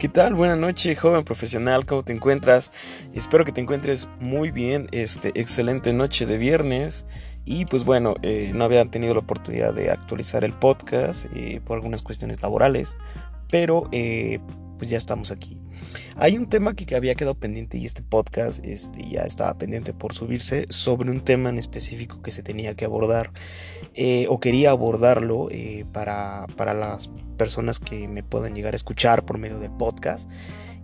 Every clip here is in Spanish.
¿Qué tal? Buenas noches, joven profesional, ¿cómo te encuentras? Espero que te encuentres muy bien, este, excelente noche de viernes. Y pues bueno, eh, no había tenido la oportunidad de actualizar el podcast eh, por algunas cuestiones laborales, pero eh, pues ya estamos aquí. Hay un tema que había quedado pendiente y este podcast este, ya estaba pendiente por subirse sobre un tema en específico que se tenía que abordar eh, o quería abordarlo eh, para, para las personas que me puedan llegar a escuchar por medio del podcast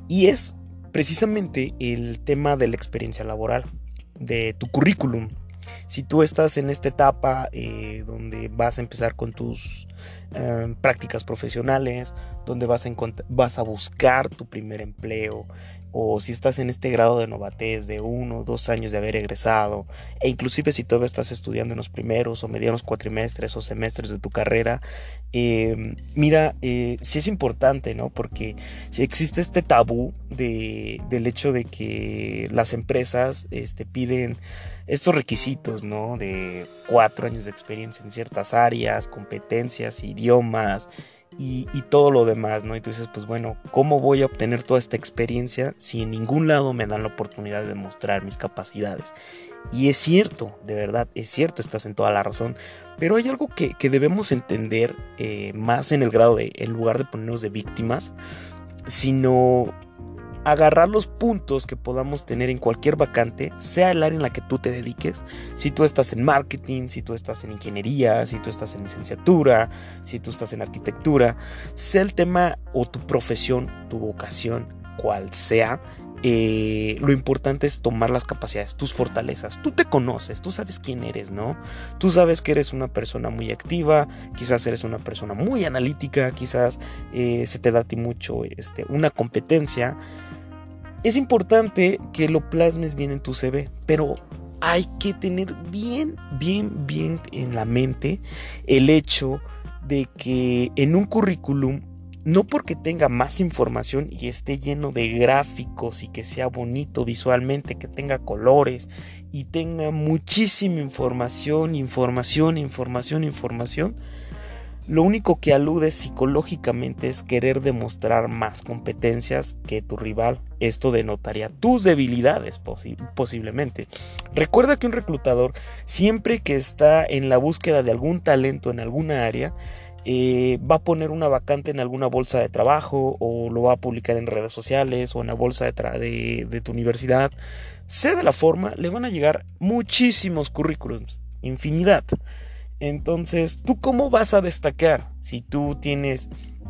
y es precisamente el tema de la experiencia laboral, de tu currículum, si tú estás en esta etapa eh, donde vas a empezar con tus eh, prácticas profesionales, donde vas a, vas a buscar tu primer empleo, o si estás en este grado de novatez de uno o dos años de haber egresado, e inclusive si todavía estás estudiando en los primeros o medianos cuatrimestres o semestres de tu carrera, em, mira, eh, sí es importante, ¿no? Porque si existe este tabú de, del hecho de que las empresas este, piden estos requisitos, ¿no? De cuatro años de experiencia en ciertas áreas, competencias, idiomas, y, todo lo demás, ¿no? Y tú dices, pues bueno, ¿cómo voy a obtener toda esta experiencia si en ningún lado me dan la oportunidad de demostrar mis capacidades? Y es cierto, de verdad, es cierto, estás en toda la razón. Pero hay algo que, debemos entender eh, más en el grado de, en lugar de ponernos de víctimas, sino agarrar los puntos que podamos tener en cualquier vacante, sea el área en la que tú te dediques, si tú estás en marketing, si tú estás en ingeniería, si tú estás en licenciatura, si tú estás en arquitectura, sea el tema o tu profesión, tu vocación, cual sea, eh, lo importante es tomar las capacidades, tus fortalezas. Tú te conoces, tú sabes quién eres, ¿no? Tú sabes que eres una persona muy activa, quizás eres una persona muy analítica, quizás eh, se te da a ti mucho este, una competencia es importante que lo plasmes bien en tu CV, pero hay que tener bien, bien, bien en la mente el hecho de que en un currículum, no porque tenga más información y esté lleno de gráficos y que sea bonito visualmente, que tenga colores y tenga muchísima información, información, información, información, lo único que alude psicológicamente es querer demostrar más competencias que tu rival. Esto denotaría tus debilidades posiblemente. Recuerda que un reclutador, siempre que está en la búsqueda de algún talento en alguna área, eh, va a poner una vacante en alguna bolsa de trabajo o lo va a publicar en redes sociales o en la bolsa de, tu universidad. Sea de la forma, le van a llegar muchísimos currículums, infinidad. Entonces, ¿tú cómo vas a destacar si tú tienes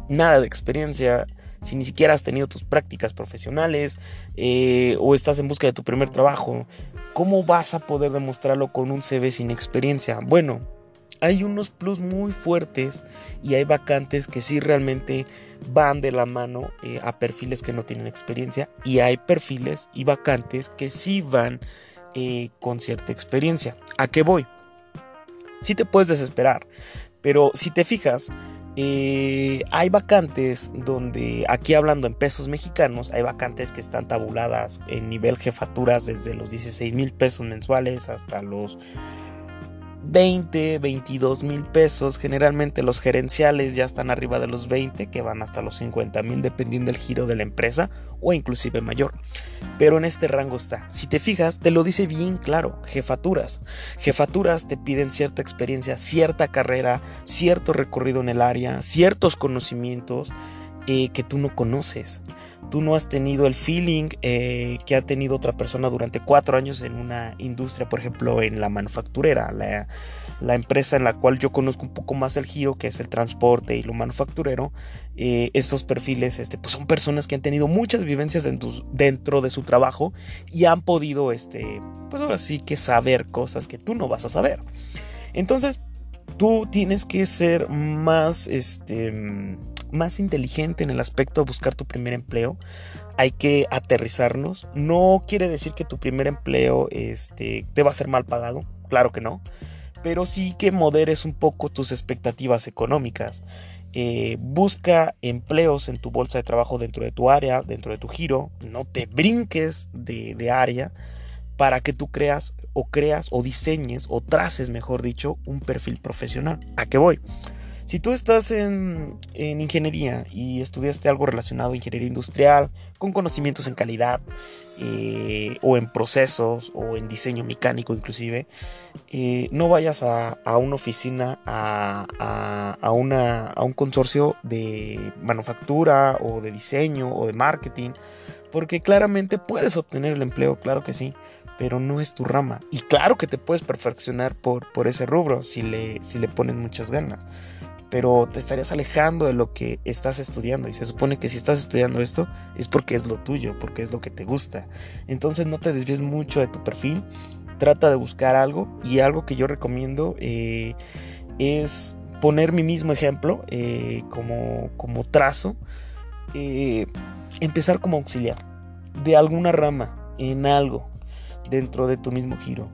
nada de experiencia, si ni siquiera has tenido tus prácticas profesionales eh, o estás en busca de tu primer trabajo? ¿Cómo vas a poder demostrarlo con un CV sin experiencia? Bueno, hay unos plus muy fuertes y hay vacantes que sí realmente van de la mano eh, a perfiles que no tienen experiencia y hay perfiles y vacantes que sí van eh, con cierta experiencia. ¿A qué voy? sí te puedes desesperar. Pero si te fijas, eh, hay vacantes donde, aquí hablando en pesos mexicanos, hay vacantes que están tabuladas en nivel jefaturas desde los 16 mil pesos mensuales hasta los 20, 22 mil pesos. Generalmente los gerenciales ya están arriba de los 20, que van hasta los 50 mil dependiendo del giro de la empresa o inclusive mayor. Pero en este rango está. Si te fijas, te lo dice bien claro, jefaturas. Jefaturas te piden cierta experiencia, cierta carrera, cierto recorrido en el área, ciertos conocimientos eh, que tú no conoces. Tú no has tenido el feeling eh, que ha tenido otra persona durante cuatro años en una industria, por ejemplo, en la manufacturera, la, empresa en la cual yo conozco un poco más el giro, que es el transporte y lo manufacturero. Eh, estos perfiles este, pues son personas que han tenido muchas vivencias dentro, de su trabajo y han podido, este, pues ahora sí que saber cosas que tú no vas a saber. Entonces, tú tienes que ser más, este más inteligente en el aspecto de buscar tu primer empleo. Hay que aterrizarnos. No quiere decir que tu primer empleo este, te va a ser mal pagado. Claro que no. Pero sí que moderes un poco tus expectativas económicas. Eh, busca empleos en tu bolsa de trabajo dentro de tu área, dentro de tu giro. No te brinques de, de área para que tú creas o creas o diseñes o traces, mejor dicho, un perfil profesional. ¿A qué voy? Si tú estás en, ingeniería y estudiaste algo relacionado a ingeniería industrial, con conocimientos en calidad, eh, o en procesos, o en diseño mecánico inclusive, eh, no vayas a, una oficina, a, a, una, a un consorcio de manufactura, o de diseño, o de marketing, porque claramente puedes obtener el empleo, claro que sí, pero no es tu rama. Y claro que te puedes perfeccionar por, por ese rubro si le, si le pones muchas ganas. Pero te estarías alejando de lo que estás estudiando. Y se supone que si estás estudiando esto es porque es lo tuyo, porque es lo que te gusta. Entonces no te desvíes mucho de tu perfil. Trata de buscar algo. Y algo que yo recomiendo eh, es poner mi mismo ejemplo eh, como, como trazo. Eh, empezar como auxiliar de alguna rama en algo dentro de tu mismo giro.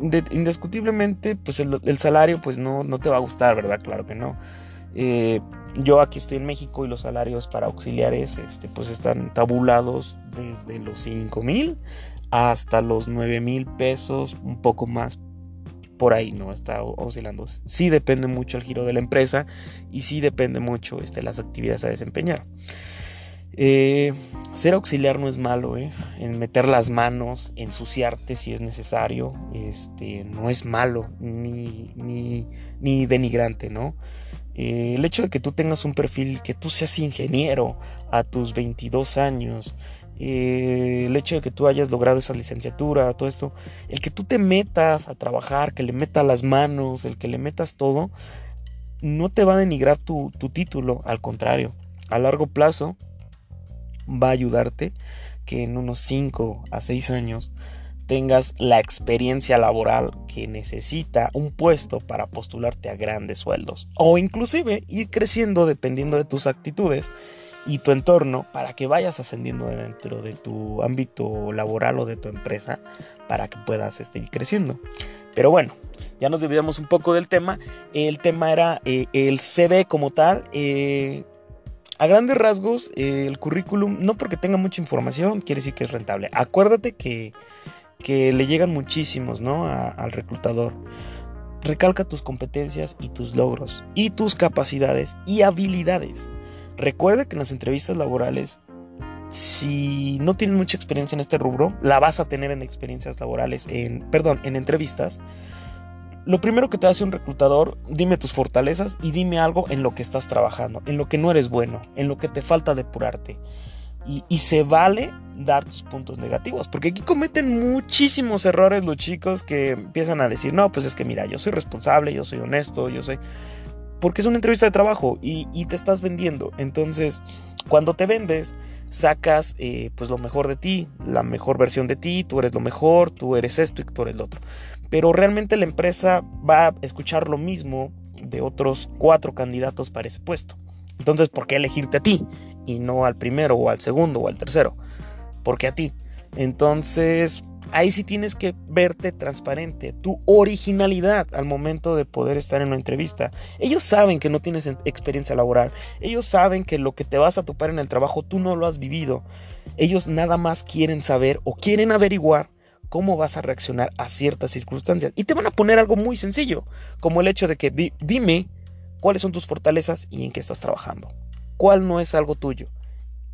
Em, indiscutiblemente, pues el, salario pues no, no, te va a gustar, ¿verdad? Claro que no. Eh, yo aquí estoy en México y los salarios para auxiliares este, pues están tabulados desde los 5 mil hasta los 9 mil pesos, un poco más por ahí, ¿no? Está oscilando. Sí depende mucho el giro de la empresa y sí depende mucho este, las actividades a desempeñar. Eh, ser auxiliar no es malo, ¿eh? En meter las manos, ensuciarte si es necesario, este, no es malo ni, ni, denigrante, ¿no? Eh, el hecho de que tú tengas un perfil, que tú seas ingeniero a tus 22 años, eh, el hecho de que tú hayas logrado esa licenciatura, todo esto, el que tú te metas a trabajar, que le metas las manos, el que le metas todo, no te va a denigrar tu, tu título, al contrario, a largo plazo va a ayudarte que en unos 5 a 6 años tengas la experiencia laboral que necesita un puesto para postularte a grandes sueldos o inclusive ir creciendo dependiendo de tus actitudes y tu entorno para que vayas ascendiendo dentro de tu ámbito laboral o de tu empresa para que puedas este, ir creciendo. Pero bueno, ya nos desviamos un poco del tema. El tema era eh, el CV como tal. Eh, a grandes rasgos, eh, el currículum, no porque tenga mucha información, quiere decir que es rentable. Acuérdate que, le llegan muchísimos ¿no? al reclutador. Recalca tus competencias y tus logros, y tus capacidades y habilidades. Recuerda que en las entrevistas laborales, si no tienes mucha experiencia en este rubro, la vas a tener en experiencias laborales, en, perdón, en entrevistas. Lo primero que te hace un reclutador, dime tus fortalezas y dime algo en lo que estás trabajando, en lo que no eres bueno, en lo que te falta depurarte. Y, y se vale dar tus puntos negativos, porque aquí cometen muchísimos errores los chicos que empiezan a decir, no, pues es que mira, yo soy responsable, yo soy honesto, yo soy... Porque es una entrevista de trabajo y, te estás vendiendo. Entonces, cuando te vendes, sacas eh, pues lo mejor de ti, la mejor versión de ti, tú eres lo mejor, tú eres esto y tú eres lo otro. Pero realmente la empresa va a escuchar lo mismo de otros cuatro candidatos para ese puesto. Entonces, ¿por qué elegirte a ti y no al primero o al segundo o al tercero? ¿Por qué a ti? Entonces, ahí sí tienes que verte transparente, tu originalidad al momento de poder estar en una entrevista. Ellos saben que no tienes experiencia laboral, ellos saben que lo que te vas a topar en el trabajo tú no lo has vivido. Ellos nada más quieren saber o quieren averiguar cómo vas a reaccionar a ciertas circunstancias. Y te van a poner algo muy sencillo, como el hecho de que dime cuáles son tus fortalezas y en qué estás trabajando. ¿Cuál no es algo tuyo?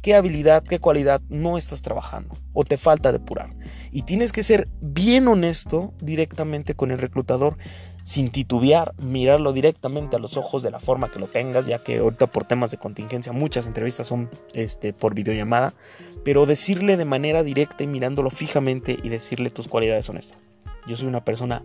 ¿Qué habilidad, qué cualidad no estás trabajando o te falta depurar? Y tienes que ser bien honesto directamente con el reclutador sin titubear, mirarlo directamente a los ojos de la forma que lo tengas, ya que ahorita por temas de contingencia muchas entrevistas son este, por videollamada, pero decirle de manera directa y mirándolo fijamente y decirle tus cualidades son estas. Yo soy una persona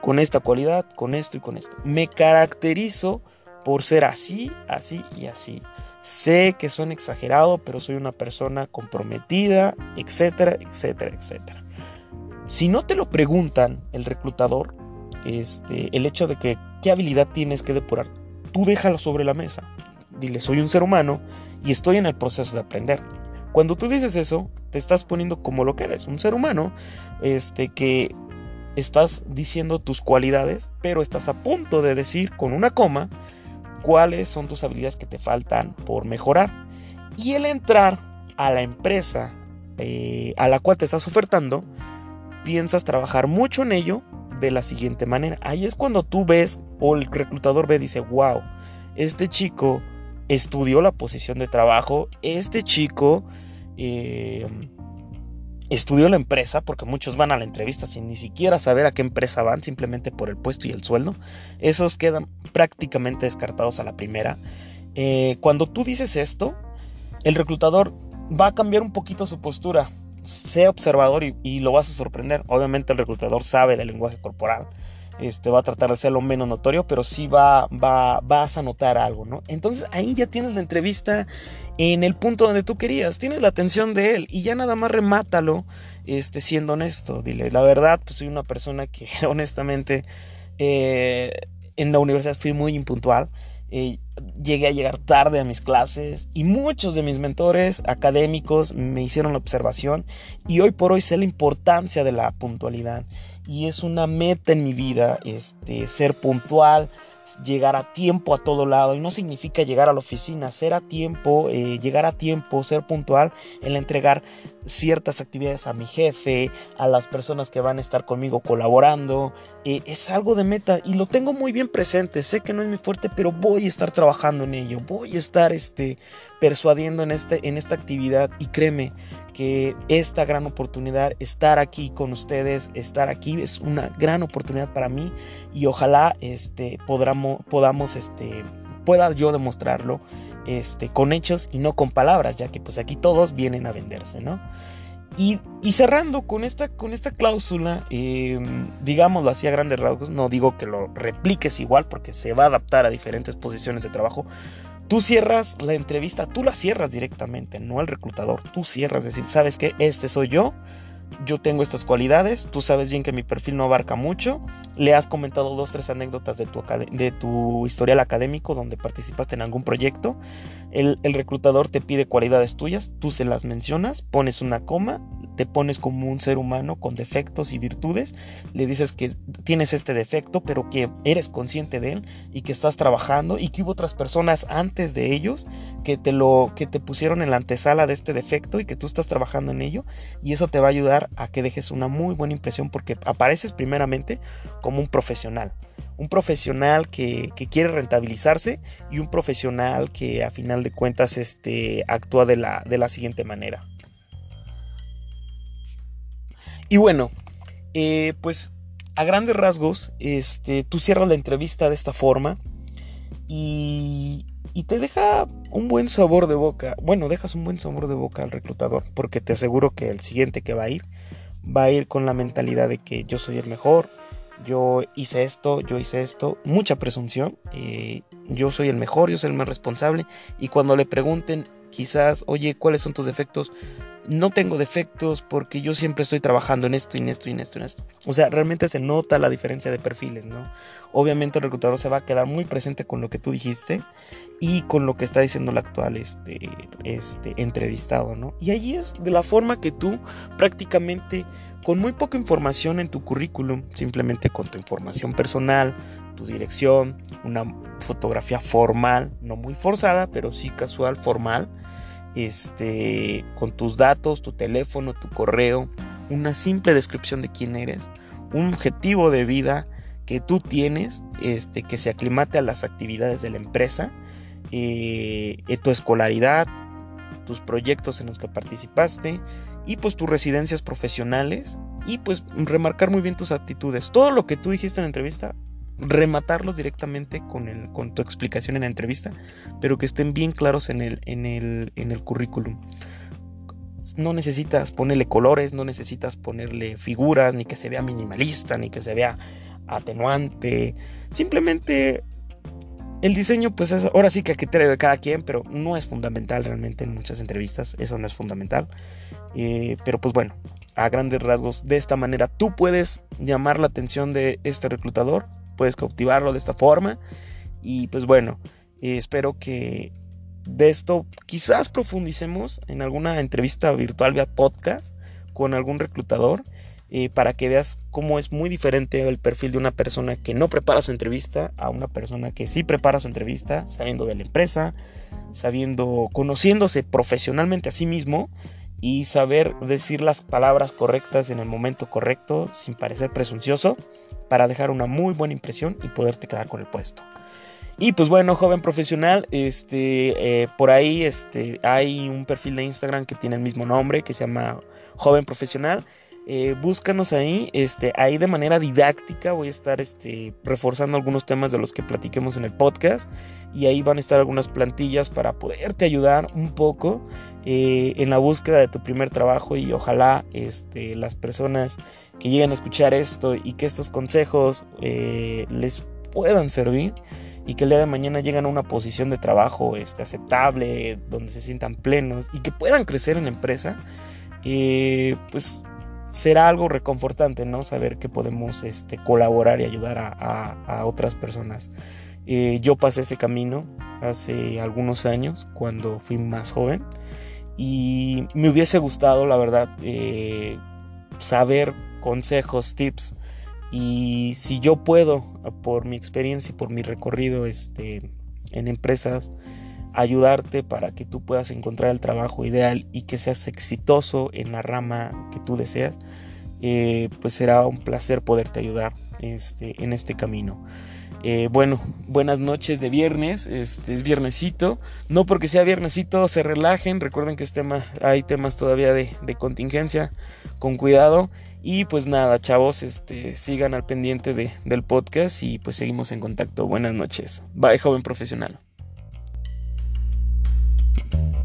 con esta cualidad, con esto y con esto. Me caracterizo por ser así, así y así. Sé que son exagerado, pero soy una persona comprometida, etcétera, etcétera, etcétera. Si no te lo preguntan el reclutador, este, el hecho de que qué habilidad tienes que depurar, tú déjalo sobre la mesa. Dile, soy un ser humano y estoy en el proceso de aprender. Cuando tú dices eso, te estás poniendo como lo que eres, un ser humano, este, que estás diciendo tus cualidades, pero estás a punto de decir con una coma cuáles son tus habilidades que te faltan por mejorar. Y el entrar a la empresa eh, a la cual te estás ofertando, piensas trabajar mucho en ello de la siguiente manera. Ahí es cuando tú ves o el reclutador ve y dice, wow, este chico estudió la posición de trabajo, este chico eh, estudió la empresa, porque muchos van a la entrevista sin ni siquiera saber a qué empresa van, simplemente por el puesto y el sueldo. Esos quedan prácticamente descartados a la primera. Eh, cuando tú dices esto, el reclutador va a cambiar un poquito su postura. Sea observador y, lo vas a sorprender. Obviamente el reclutador sabe del lenguaje corporal. Este, va a tratar de ser lo menos notorio, pero sí va, va, vas a notar algo, ¿no? Entonces ahí ya tienes la entrevista en el punto donde tú querías, tienes la atención de él y ya nada más remátalo este, siendo honesto. Dile, la verdad, pues soy una persona que honestamente eh, en la universidad fui muy impuntual. Eh, llegué a llegar tarde a mis clases y muchos de mis mentores académicos me hicieron la observación y hoy por hoy sé la importancia de la puntualidad. Y es una meta en mi vida este, ser puntual, llegar a tiempo a todo lado. Y no significa llegar a la oficina, ser a tiempo, eh, llegar a tiempo, ser puntual en entregar ciertas actividades a mi jefe, a las personas que van a estar conmigo colaborando. Eh, es algo de meta y lo tengo muy bien presente. Sé que no es mi fuerte, pero voy a estar trabajando en ello. Voy a estar este, persuadiendo en, este, en esta actividad y créeme que esta gran oportunidad, estar aquí con ustedes, estar aquí es una gran oportunidad para mí y ojalá este, podamos, podamos este, pueda yo demostrarlo este, con hechos y no con palabras, ya que pues aquí todos vienen a venderse, ¿no? Y, cerrando con esta, con esta cláusula, em, digámoslo así a grandes rasgos, no digo que lo repliques igual porque se va a adaptar a diferentes posiciones de trabajo, Tú cierras la entrevista, tú la cierras directamente, no el reclutador. Tú cierras, decir, ¿sabes qué? Este soy yo, yo tengo estas cualidades, tú sabes bien que mi perfil no abarca mucho, le has comentado dos, tres anécdotas de tu, de tu historial académico donde participaste en algún proyecto, el, el reclutador te pide cualidades tuyas, tú se las mencionas, pones una coma, te pones como un ser humano con defectos y virtudes, le dices que tienes este defecto, pero que eres consciente de él y que estás trabajando y que hubo otras personas antes de ellos que te lo que te pusieron en la antesala de este defecto y que tú estás trabajando en ello y eso te va a ayudar a que dejes una muy buena impresión porque apareces primeramente como un profesional un profesional que, quiere rentabilizarse y un profesional que a final de cuentas este, actúa de la, de la siguiente manera. Y bueno, eh, pues a grandes rasgos, este, tú cierras la entrevista de esta forma y, y te deja un buen sabor de boca. Bueno, dejas un buen sabor de boca al reclutador, porque te aseguro que el siguiente que va a ir va a ir con la mentalidad de que yo soy el mejor, yo hice esto, yo hice esto, mucha presunción, eh, yo soy el mejor, yo soy el más responsable y cuando le pregunten quizás, oye, ¿cuáles son tus defectos? no tengo defectos porque yo siempre estoy trabajando en esto y en esto y en esto y en esto. O sea, realmente se nota la diferencia de perfiles, ¿no? Obviamente el reclutador se va a quedar muy presente con lo que tú dijiste y con lo que está diciendo el actual este, este entrevistado, ¿no? Y allí es de la forma que tú prácticamente con muy poca información en tu currículum, simplemente con tu información personal, tu dirección, una fotografía formal, no muy forzada, pero sí casual, formal, este, con tus datos, tu teléfono, tu correo, una simple descripción de quién eres, un objetivo de vida que tú tienes, este, que se aclimate a las actividades de la empresa, eh, eh, tu escolaridad, tus proyectos en los que participaste y pues tus residencias profesionales y pues remarcar muy bien tus actitudes. Todo lo que tú dijiste en la entrevista, rematarlos directamente con, el, con tu explicación en la entrevista, pero que estén bien claros en el, en el, en el currículum. No necesitas ponerle colores, no necesitas ponerle figuras, ni que se vea minimalista, ni que se vea atenuante. Simplemente el diseño, pues es, ahora sí que que tener de cada quien, pero no es fundamental realmente en muchas entrevistas. Eso no es fundamental. Eh, pero pues bueno, a grandes rasgos, de esta manera tú puedes llamar la atención de este reclutador puedes cautivarlo de esta forma. Y pues bueno, eh, espero que de esto quizás profundicemos en alguna entrevista virtual vía podcast con algún reclutador. Eh, para que veas cómo es muy diferente el perfil de una persona que no prepara su entrevista a una persona que sí prepara su entrevista, sabiendo de la empresa, sabiendo, conociéndose profesionalmente a sí mismo y saber decir las palabras correctas en el momento correcto sin parecer presuncioso para dejar una muy buena impresión y poderte quedar con el puesto. Y pues bueno, joven profesional, este, eh, por ahí este, hay un perfil de Instagram que tiene el mismo nombre, que se llama Joven Profesional. Eh, búscanos ahí, este, ahí de manera didáctica voy a estar este, reforzando algunos temas de los que platiquemos en el podcast y ahí van a estar algunas plantillas para poderte ayudar un poco eh, en la búsqueda de tu primer trabajo y ojalá este, las personas que lleguen a escuchar esto y que estos consejos eh, les puedan servir y que el día de mañana lleguen a una posición de trabajo este, aceptable, donde se sientan plenos y que puedan crecer en la empresa, pues será algo reconfortante, ¿no? Saber que podemos este, colaborar y ayudar a, otras personas. Eh, yo pasé ese camino hace algunos años, cuando fui más joven, y me hubiese gustado, la verdad, eh, saber consejos, tips, y si yo puedo, por mi experiencia y por mi recorrido este, en empresas, ayudarte para que tú puedas encontrar el trabajo ideal y que seas exitoso en la rama que tú deseas, eh, pues será un placer poderte ayudar este, en este camino. Eh, bueno, buenas noches de viernes, este es viernesito, no porque sea viernesito se relajen, recuerden que es tema, hay temas todavía de, contingencia, con cuidado y pues nada, chavos, este, sigan al pendiente del podcast y pues seguimos en contacto. Buenas noches. Bye, joven profesional. Thank you.